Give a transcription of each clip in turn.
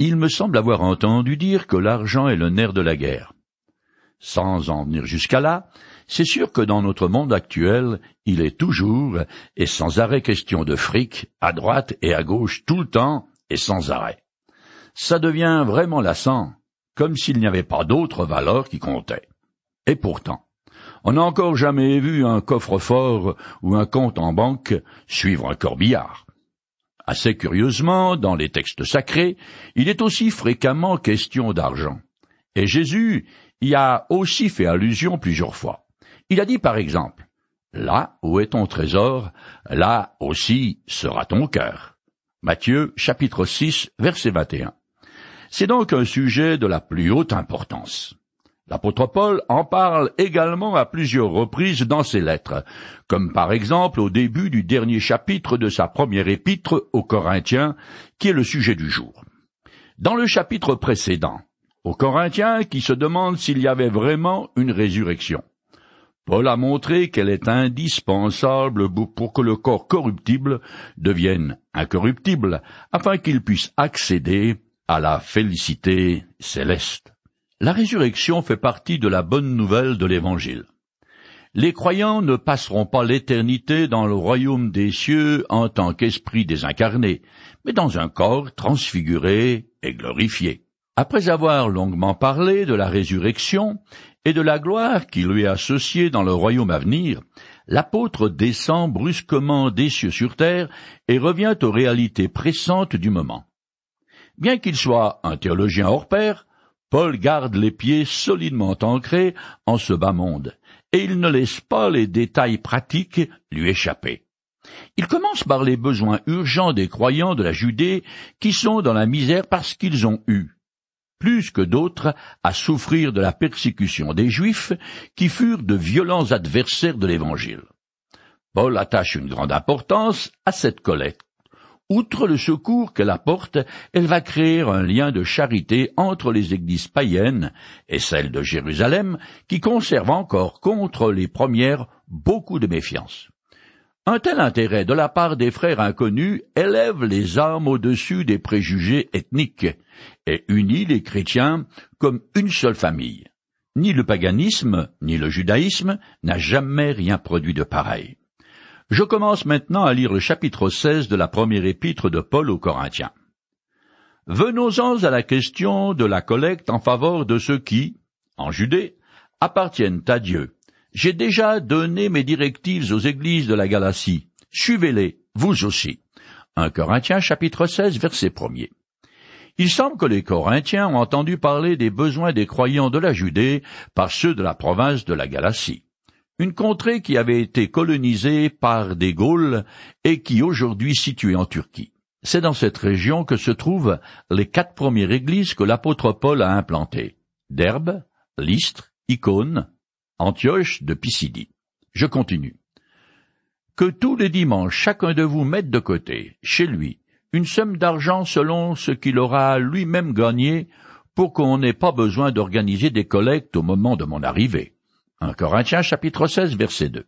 Il me semble avoir entendu dire que l'argent est le nerf de la guerre. Sans en venir jusqu'à là, c'est sûr que dans notre monde actuel, il est toujours et sans arrêt question de fric, à droite et à gauche tout le temps et sans arrêt. Ça devient vraiment lassant, comme s'il n'y avait pas d'autres valeurs qui comptaient. Et pourtant, on n'a encore jamais vu un coffre-fort ou un compte en banque suivre un corbillard. Assez curieusement, dans les textes sacrés, il est aussi fréquemment question d'argent. Et Jésus y a aussi fait allusion plusieurs fois. Il a dit par exemple, Là où est ton trésor, là aussi sera ton cœur. Matthieu chapitre 6 verset 21. C'est donc un sujet de la plus haute importance. L'apôtre Paul en parle également à plusieurs reprises dans ses lettres, comme par exemple au début du dernier chapitre de sa première épître aux Corinthiens, qui est le sujet du jour. Dans le chapitre précédent, aux Corinthiens qui se demandent s'il y avait vraiment une résurrection. Paul a montré qu'elle est indispensable pour que le corps corruptible devienne incorruptible, afin qu'il puisse accéder à la félicité céleste. La résurrection fait partie de la bonne nouvelle de l'Évangile. Les croyants ne passeront pas l'éternité dans le royaume des cieux en tant qu'esprit désincarné, mais dans un corps transfiguré et glorifié. Après avoir longuement parlé de la résurrection et de la gloire qui lui est associée dans le royaume à venir, l'apôtre descend brusquement des cieux sur terre et revient aux réalités pressantes du moment. Bien qu'il soit un théologien hors pair, Paul garde les pieds solidement ancrés en ce bas monde, et il ne laisse pas les détails pratiques lui échapper. Il commence par les besoins urgents des croyants de la Judée qui sont dans la misère parce qu'ils ont eu, plus que d'autres, à souffrir de la persécution des Juifs, qui furent de violents adversaires de l'Évangile. Paul attache une grande importance à cette collecte. Outre le secours qu'elle apporte, elle va créer un lien de charité entre les églises païennes et celles de Jérusalem, qui conservent encore contre les premières beaucoup de méfiance. Un tel intérêt de la part des frères inconnus élève les âmes au-dessus des préjugés ethniques et unit les chrétiens comme une seule famille. Ni le paganisme, ni le judaïsme n'a jamais rien produit de pareil. Je commence maintenant à lire le chapitre 16 de la première épître de Paul aux Corinthiens. Venons-en à la question de la collecte en faveur de ceux qui, en Judée, appartiennent à Dieu j'ai déjà donné mes directives aux églises de la Galatie. Suivez-les, vous aussi. 1 Corinthiens chapitre 16 verset 1 Il semble que les Corinthiens ont entendu parler des besoins des croyants de la Judée par ceux de la province de la Galatie. Une contrée qui avait été colonisée par des Gaules et qui aujourd'hui située en Turquie. C'est dans cette région que se trouvent les quatre premières églises que l'apôtre Paul a implantées. Derbe, Lystre, Icône, Antioche de Pisidie. Je continue. Que tous les dimanches chacun de vous mette de côté, chez lui, une somme d'argent selon ce qu'il aura lui-même gagné pour qu'on n'ait pas besoin d'organiser des collectes au moment de mon arrivée. 1 Corinthiens chapitre 16 verset 2.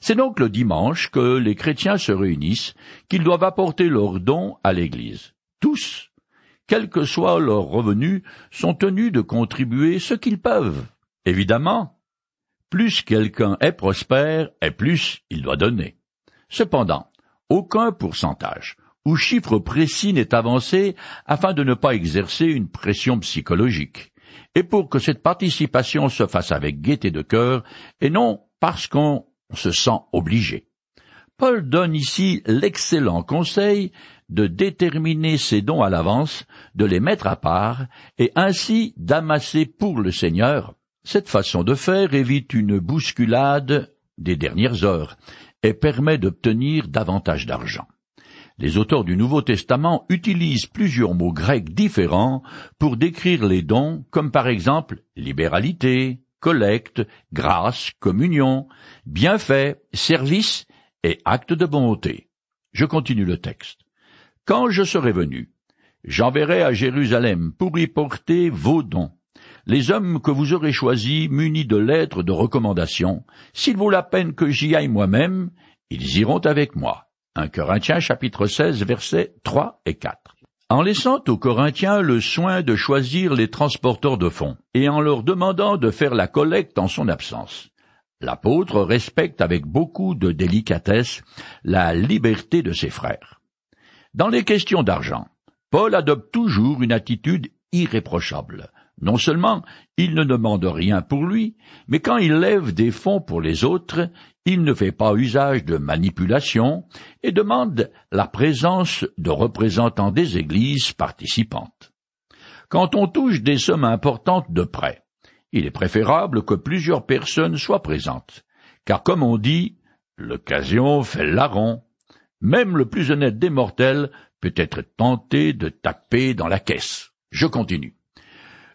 C'est donc le dimanche que les chrétiens se réunissent, qu'ils doivent apporter leurs dons à l'Église. Tous, quel que soit leur revenu, sont tenus de contribuer ce qu'ils peuvent. Évidemment, plus quelqu'un est prospère, et plus il doit donner. Cependant, aucun pourcentage ou chiffre précis n'est avancé afin de ne pas exercer une pression psychologique, et pour que cette participation se fasse avec gaieté de cœur, et non parce qu'on se sent obligé. Paul donne ici l'excellent conseil de déterminer ses dons à l'avance, de les mettre à part, et ainsi d'amasser pour le Seigneur cette façon de faire évite une bousculade des dernières heures et permet d'obtenir davantage d'argent. Les auteurs du Nouveau Testament utilisent plusieurs mots grecs différents pour décrire les dons, comme par exemple libéralité, collecte, grâce, communion, bienfait, service et acte de bonté. Je continue le texte. Quand je serai venu, j'enverrai à Jérusalem pour y porter vos dons, les hommes que vous aurez choisis munis de lettres de recommandation, s'il vaut la peine que j'y aille moi-même, ils iront avec moi. 1 Corinthiens chapitre 16 versets 3 et 4. en laissant aux Corinthiens le soin de choisir les transporteurs de fonds, et en leur demandant de faire la collecte en son absence. L'apôtre respecte avec beaucoup de délicatesse la liberté de ses frères. Dans les questions d'argent, Paul adopte toujours une attitude irréprochable. Non seulement il ne demande rien pour lui, mais quand il lève des fonds pour les autres, il ne fait pas usage de manipulation et demande la présence de représentants des églises participantes. Quand on touche des sommes importantes de prêt, il est préférable que plusieurs personnes soient présentes, car comme on dit, l'occasion fait larron. Même le plus honnête des mortels peut être tenté de taper dans la caisse. Je continue.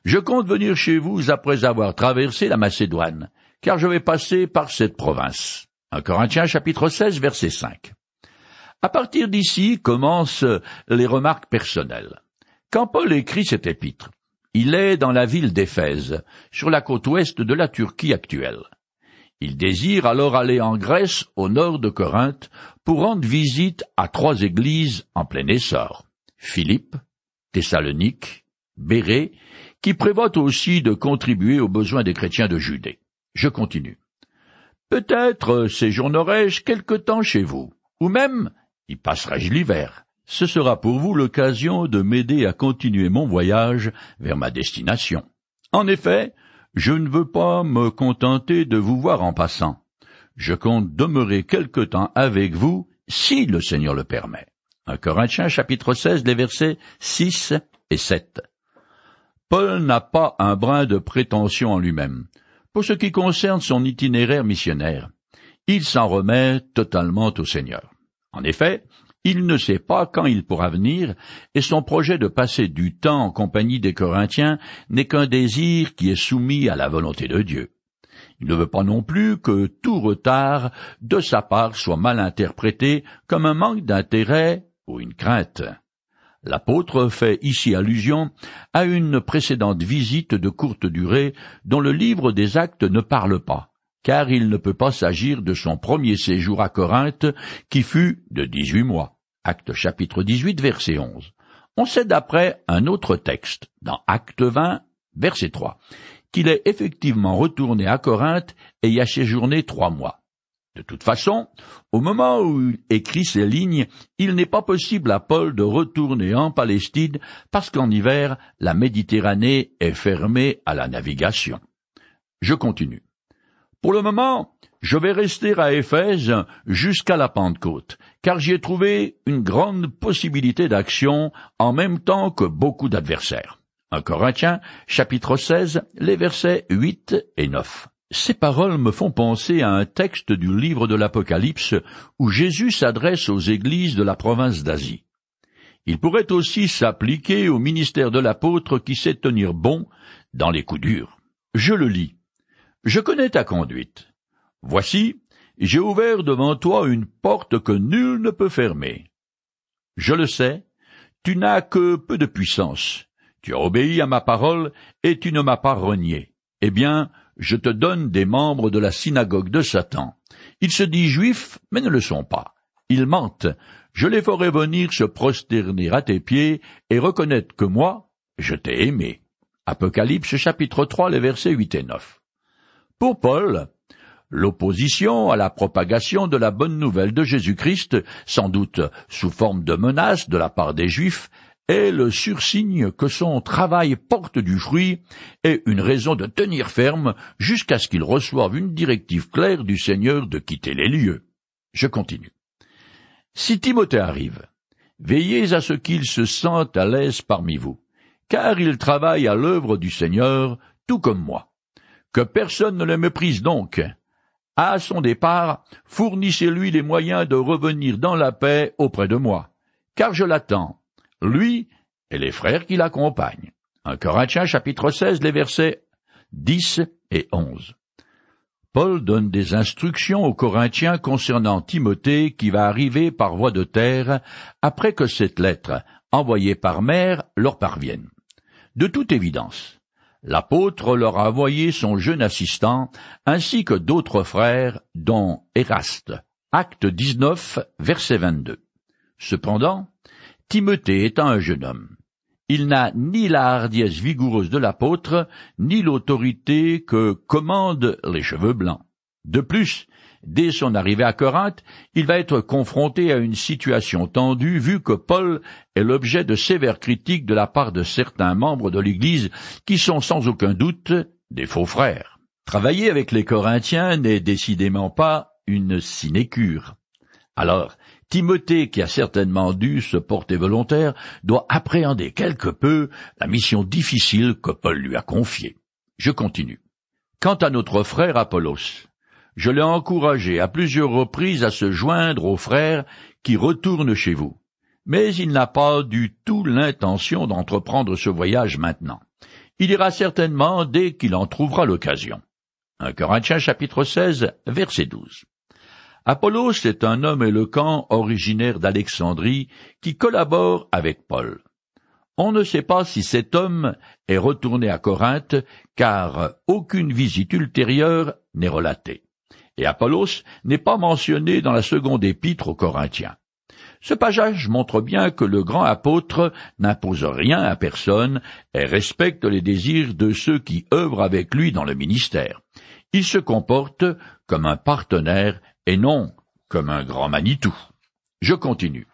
Je compte venir chez vous après avoir traversé la Macédoine, car je vais passer par cette province. 1 Corinthiens chapitre 16 verset 5. À partir d'ici commencent les remarques personnelles. Quand Paul écrit cet épître, il est dans la ville d'Éphèse, sur la côte ouest de la Turquie actuelle. Il désire alors aller en Grèce, au nord de Corinthe, pour rendre visite à trois églises en plein essor. Philippe, Thessalonique, Bérée qui prévoit aussi de contribuer aux besoins des chrétiens de Judée. Je continue. Peut-être séjournerai-je quelque temps chez vous, ou même y passerai-je l'hiver. Ce sera pour vous l'occasion de m'aider à continuer mon voyage vers ma destination. En effet, je ne veux pas me contenter de vous voir en passant. Je compte demeurer quelque temps avec vous, si le Seigneur le permet. Un Corinthiens chapitre 16, les versets 6 et 7. Paul n'a pas un brin de prétention en lui-même. Pour ce qui concerne son itinéraire missionnaire, il s'en remet totalement au Seigneur. En effet, il ne sait pas quand il pourra venir, et son projet de passer du temps en compagnie des Corinthiens n'est qu'un désir qui est soumis à la volonté de Dieu. Il ne veut pas non plus que tout retard de sa part soit mal interprété comme un manque d'intérêt ou une crainte. L'apôtre fait ici allusion à une précédente visite de courte durée dont le livre des actes ne parle pas, car il ne peut pas s'agir de son premier séjour à Corinthe qui fut de dix-huit mois. Acte chapitre 18 verset 11. On sait d'après un autre texte, dans Acte 20 verset 3, qu'il est effectivement retourné à Corinthe et y a séjourné trois mois. De toute façon, au moment où il écrit ces lignes, il n'est pas possible à Paul de retourner en Palestine parce qu'en hiver, la Méditerranée est fermée à la navigation. Je continue. Pour le moment, je vais rester à Éphèse jusqu'à la Pentecôte, car j'y ai trouvé une grande possibilité d'action en même temps que beaucoup d'adversaires. Chapitre 16, les versets 8 et 9. Ces paroles me font penser à un texte du livre de l'Apocalypse où Jésus s'adresse aux églises de la province d'Asie. Il pourrait aussi s'appliquer au ministère de l'apôtre qui sait tenir bon dans les coups durs. Je le lis. Je connais ta conduite. Voici, j'ai ouvert devant toi une porte que nul ne peut fermer. Je le sais, tu n'as que peu de puissance. Tu as obéi à ma parole et tu ne m'as pas renié. Eh bien, je te donne des membres de la synagogue de Satan. Ils se disent juifs, mais ne le sont pas. Ils mentent. Je les ferai venir se prosterner à tes pieds et reconnaître que moi, je t'ai aimé. Apocalypse chapitre 3, les versets 8 et 9. Pour Paul, l'opposition à la propagation de la bonne nouvelle de Jésus-Christ, sans doute sous forme de menace de la part des Juifs, est le sursigne que son travail porte du fruit et une raison de tenir ferme jusqu'à ce qu'il reçoive une directive claire du Seigneur de quitter les lieux. Je continue. Si Timothée arrive, veillez à ce qu'il se sente à l'aise parmi vous, car il travaille à l'œuvre du Seigneur, tout comme moi. Que personne ne le méprise donc. À son départ, fournissez-lui les moyens de revenir dans la paix auprès de moi, car je l'attends, lui et les frères qui l'accompagnent. Un Corinthiens chapitre 16, les versets 10 et 11. Paul donne des instructions aux Corinthiens concernant Timothée qui va arriver par voie de terre après que cette lettre, envoyée par mer, leur parvienne. De toute évidence, l'apôtre leur a envoyé son jeune assistant ainsi que d'autres frères, dont Eraste. Acte 19, verset 22. Cependant, Timothée étant un jeune homme. Il n'a ni la hardiesse vigoureuse de l'apôtre, ni l'autorité que commandent les cheveux blancs. De plus, dès son arrivée à Corinthe, il va être confronté à une situation tendue vu que Paul est l'objet de sévères critiques de la part de certains membres de l'Église qui sont sans aucun doute des faux frères. Travailler avec les Corinthiens n'est décidément pas une sinécure. Alors, Timothée, qui a certainement dû se porter volontaire, doit appréhender quelque peu la mission difficile que Paul lui a confiée. Je continue. Quant à notre frère Apollos, je l'ai encouragé à plusieurs reprises à se joindre aux frères qui retournent chez vous. Mais il n'a pas du tout l'intention d'entreprendre ce voyage maintenant. Il ira certainement dès qu'il en trouvera l'occasion. 1 Corinthiens chapitre 16, verset 12. Apollos est un homme éloquent originaire d'Alexandrie qui collabore avec Paul. On ne sait pas si cet homme est retourné à Corinthe, car aucune visite ultérieure n'est relatée. Et Apollos n'est pas mentionné dans la seconde épître aux Corinthiens. Ce passage montre bien que le grand apôtre n'impose rien à personne et respecte les désirs de ceux qui œuvrent avec lui dans le ministère. Il se comporte comme un partenaire et non comme un grand Manitou. Je continue.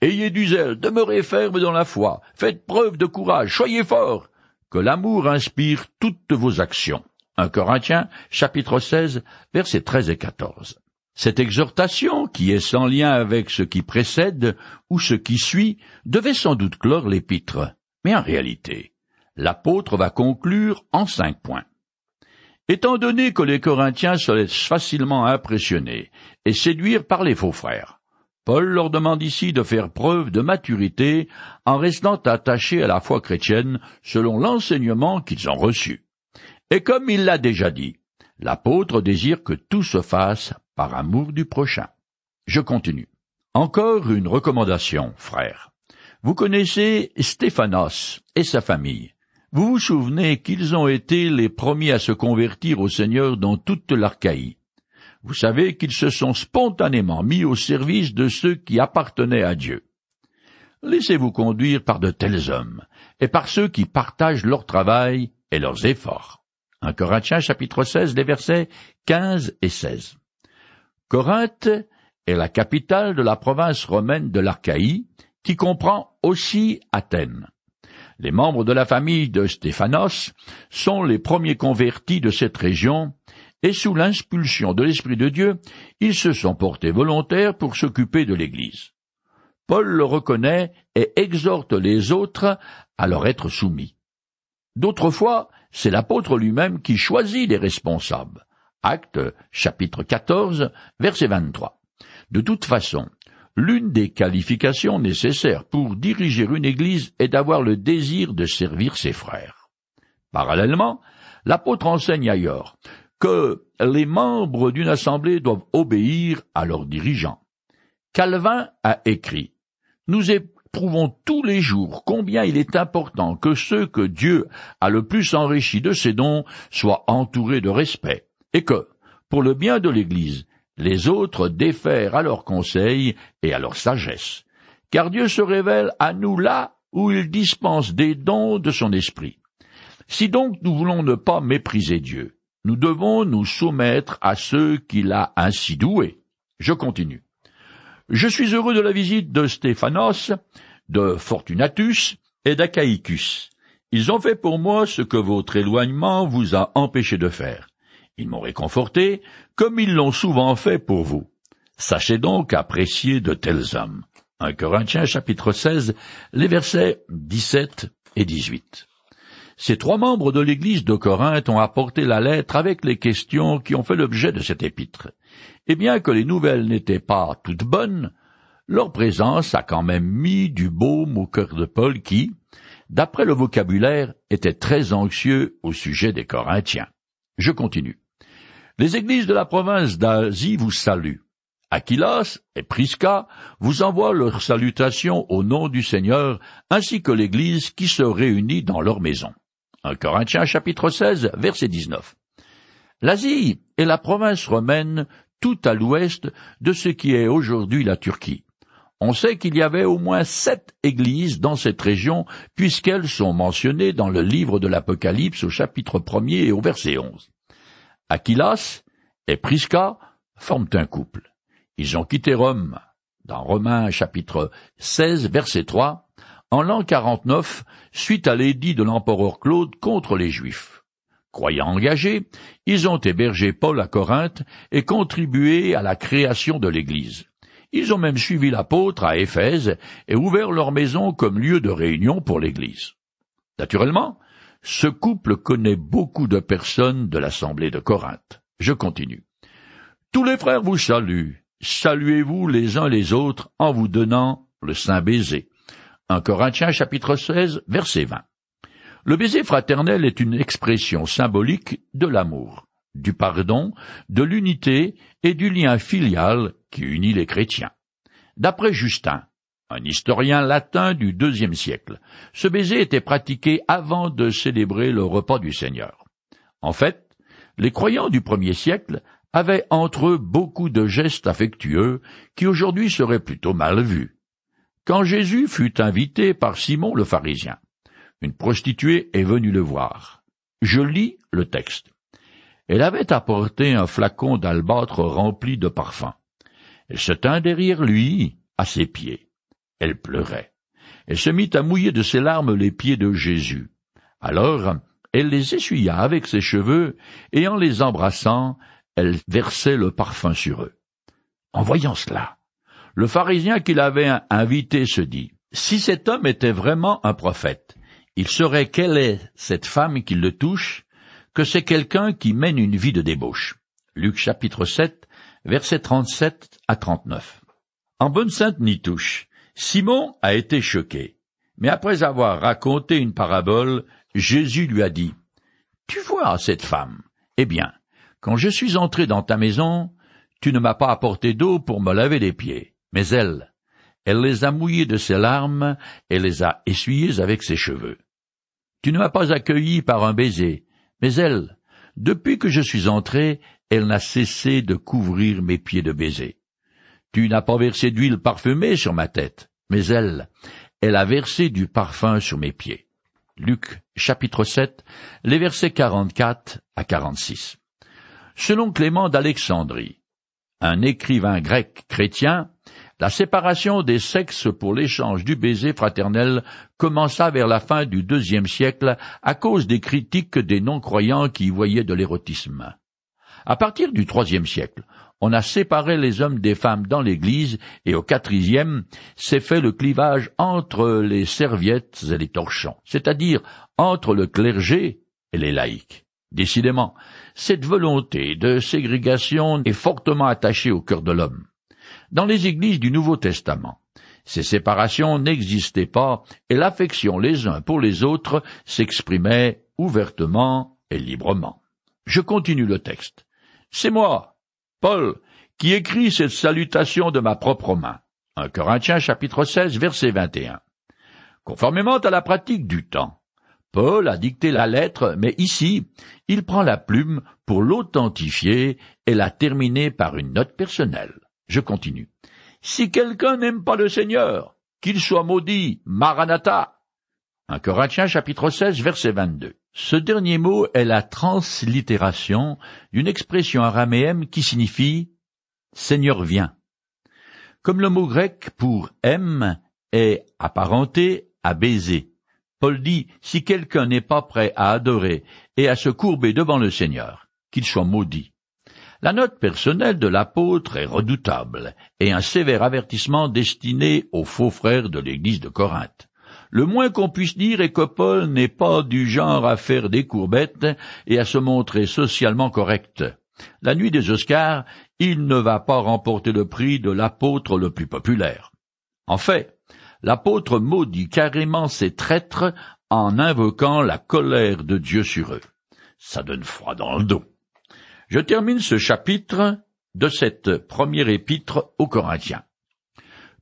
Ayez du zèle, demeurez ferme dans la foi, faites preuve de courage, soyez forts, que l'amour inspire toutes vos actions. 1 Corinthiens, chapitre 16, versets 13 et 14. Cette exhortation, qui est sans lien avec ce qui précède ou ce qui suit, devait sans doute clore l'épître. Mais en réalité, l'apôtre va conclure en cinq points. Étant donné que les Corinthiens se laissent facilement impressionner et séduire par les faux frères, Paul leur demande ici de faire preuve de maturité en restant attachés à la foi chrétienne selon l'enseignement qu'ils ont reçu. Et comme il l'a déjà dit, l'apôtre désire que tout se fasse par amour du prochain. Je continue. Encore une recommandation, frère. Vous connaissez Stéphanos et sa famille. Vous vous souvenez qu'ils ont été les premiers à se convertir au Seigneur dans toute l'Archaïe. Vous savez qu'ils se sont spontanément mis au service de ceux qui appartenaient à Dieu. Laissez-vous conduire par de tels hommes, et par ceux qui partagent leur travail et leurs efforts. 1 Corinthiens chapitre 16, les versets 15 et 16. Corinthe est la capitale de la province romaine de l'Archaïe, qui comprend aussi Athènes. Les membres de la famille de Stéphanos sont les premiers convertis de cette région, et sous l'impulsion de l'Esprit de Dieu, ils se sont portés volontaires pour s'occuper de l'Église. Paul le reconnaît et exhorte les autres à leur être soumis. D'autres fois, c'est l'apôtre lui-même qui choisit les responsables. Acte chapitre 14, verset 23. De toute façon, L'une des qualifications nécessaires pour diriger une Église est d'avoir le désir de servir ses frères. Parallèlement, l'apôtre enseigne ailleurs que les membres d'une assemblée doivent obéir à leurs dirigeants. Calvin a écrit Nous éprouvons tous les jours combien il est important que ceux que Dieu a le plus enrichis de ses dons soient entourés de respect, et que, pour le bien de l'Église, les autres défèrent à leurs conseils et à leur sagesse, car Dieu se révèle à nous là où il dispense des dons de son esprit. Si donc nous voulons ne pas mépriser Dieu, nous devons nous soumettre à ceux qu'il a ainsi doués. Je continue. Je suis heureux de la visite de Stéphanos, de Fortunatus et d'Achaïcus. Ils ont fait pour moi ce que votre éloignement vous a empêché de faire. Ils m'ont réconforté, comme ils l'ont souvent fait pour vous. Sachez donc apprécier de tels hommes. 1 Corinthiens chapitre 16, les versets 17 et 18. Ces trois membres de l'église de Corinthe ont apporté la lettre avec les questions qui ont fait l'objet de cette épître. Et bien que les nouvelles n'étaient pas toutes bonnes, leur présence a quand même mis du baume au cœur de Paul qui, d'après le vocabulaire, était très anxieux au sujet des Corinthiens. Je continue. Les églises de la province d'Asie vous saluent. Aquilas et Prisca vous envoient leurs salutations au nom du Seigneur, ainsi que l'Église qui se réunit dans leur maison. 1 Corinthiens chapitre 16, verset 19. L'Asie est la province romaine tout à l'ouest de ce qui est aujourd'hui la Turquie. On sait qu'il y avait au moins sept églises dans cette région, puisqu'elles sont mentionnées dans le livre de l'Apocalypse au chapitre premier et au verset onze. Aquilas et Prisca forment un couple. Ils ont quitté Rome, dans Romains chapitre 16 verset 3, en l'an 49, suite à l'édit de l'empereur Claude contre les Juifs. Croyant engagés, ils ont hébergé Paul à Corinthe et contribué à la création de l'Église. Ils ont même suivi l'apôtre à Éphèse et ouvert leur maison comme lieu de réunion pour l'Église. Naturellement, ce couple connaît beaucoup de personnes de l'Assemblée de Corinthe. Je continue. Tous les frères vous saluent. Saluez-vous les uns les autres en vous donnant le saint baiser. 1 Corinthiens chapitre 16 verset 20. Le baiser fraternel est une expression symbolique de l'amour, du pardon, de l'unité et du lien filial qui unit les chrétiens. D'après Justin, un historien latin du deuxième siècle, ce baiser était pratiqué avant de célébrer le repas du Seigneur. En fait, les croyants du premier siècle avaient entre eux beaucoup de gestes affectueux qui aujourd'hui seraient plutôt mal vus. Quand Jésus fut invité par Simon le pharisien, une prostituée est venue le voir. Je lis le texte. Elle avait apporté un flacon d'albâtre rempli de parfum. Elle se tint derrière lui, à ses pieds. Elle pleurait. Elle se mit à mouiller de ses larmes les pieds de Jésus. Alors, elle les essuya avec ses cheveux, et en les embrassant, elle versait le parfum sur eux. En voyant cela, le pharisien qui l'avait invité se dit, Si cet homme était vraiment un prophète, il saurait quelle est cette femme qui le touche, que c'est quelqu'un qui mène une vie de débauche. Luc chapitre 7, versets 37 à 39. En bonne sainte Nitouche, Simon a été choqué. Mais après avoir raconté une parabole, Jésus lui a dit, Tu vois cette femme? Eh bien, quand je suis entré dans ta maison, tu ne m'as pas apporté d'eau pour me laver les pieds, mais elle, elle les a mouillés de ses larmes et les a essuyés avec ses cheveux. Tu ne m'as pas accueilli par un baiser, mais elle, depuis que je suis entré, elle n'a cessé de couvrir mes pieds de baisers. Tu n'as pas versé d'huile parfumée sur ma tête, mais elle, elle a versé du parfum sur mes pieds. Luc chapitre 7, les versets 44 à 46. Selon Clément d'Alexandrie, un écrivain grec chrétien, la séparation des sexes pour l'échange du baiser fraternel commença vers la fin du deuxième siècle à cause des critiques des non-croyants qui y voyaient de l'érotisme. À partir du troisième siècle, on a séparé les hommes des femmes dans l'Église, et au quatrième s'est fait le clivage entre les serviettes et les torchons, c'est-à-dire entre le clergé et les laïcs. Décidément, cette volonté de ségrégation est fortement attachée au cœur de l'homme. Dans les églises du Nouveau Testament, ces séparations n'existaient pas et l'affection les uns pour les autres s'exprimait ouvertement et librement. Je continue le texte. C'est moi, Paul, qui écris cette salutation de ma propre main. 1 Corinthiens chapitre 16 verset 21. Conformément à la pratique du temps, Paul a dicté la lettre, mais ici, il prend la plume pour l'authentifier et la terminer par une note personnelle. Je continue. Si quelqu'un n'aime pas le Seigneur, qu'il soit maudit, Maranatha. 1 Corinthiens chapitre 16 verset 22. Ce dernier mot est la translittération d'une expression araméenne qui signifie Seigneur vient. Comme le mot grec pour aime est apparenté à baiser. Paul dit, si quelqu'un n'est pas prêt à adorer et à se courber devant le Seigneur, qu'il soit maudit. La note personnelle de l'apôtre est redoutable et un sévère avertissement destiné aux faux frères de l'église de Corinthe. Le moins qu'on puisse dire est que Paul n'est pas du genre à faire des courbettes et à se montrer socialement correct. La nuit des Oscars, il ne va pas remporter le prix de l'apôtre le plus populaire. En fait, l'apôtre maudit carrément ses traîtres en invoquant la colère de Dieu sur eux. Ça donne froid dans le dos. Je termine ce chapitre de cette première épître aux Corinthiens.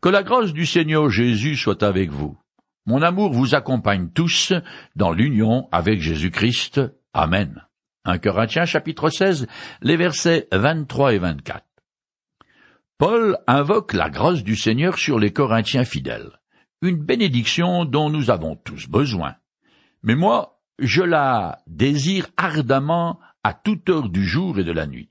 Que la grâce du Seigneur Jésus soit avec vous. Mon amour vous accompagne tous dans l'union avec Jésus-Christ. Amen. 1 Corinthiens chapitre 16, les versets 23 et 24. Paul invoque la grâce du Seigneur sur les Corinthiens fidèles, une bénédiction dont nous avons tous besoin. Mais moi, je la désire ardemment à toute heure du jour et de la nuit.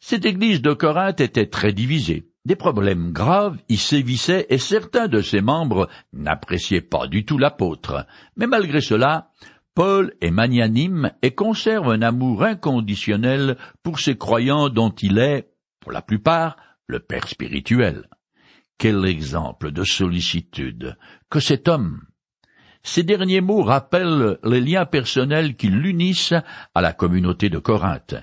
Cette église de Corinthe était très divisée. Des problèmes graves y sévissaient et certains de ses membres n'appréciaient pas du tout l'apôtre. Mais malgré cela, Paul est magnanime et conserve un amour inconditionnel pour ses croyants dont il est, pour la plupart, le père spirituel. Quel exemple de sollicitude que cet homme. Ces derniers mots rappellent les liens personnels qui l'unissent à la communauté de Corinthe.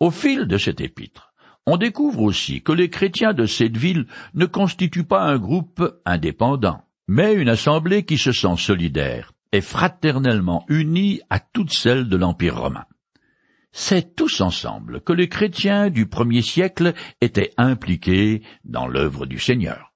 Au fil de cet épître, on découvre aussi que les chrétiens de cette ville ne constituent pas un groupe indépendant, mais une assemblée qui se sent solidaire et fraternellement unie à toutes celles de l'Empire romain. C'est tous ensemble que les chrétiens du premier siècle étaient impliqués dans l'œuvre du Seigneur.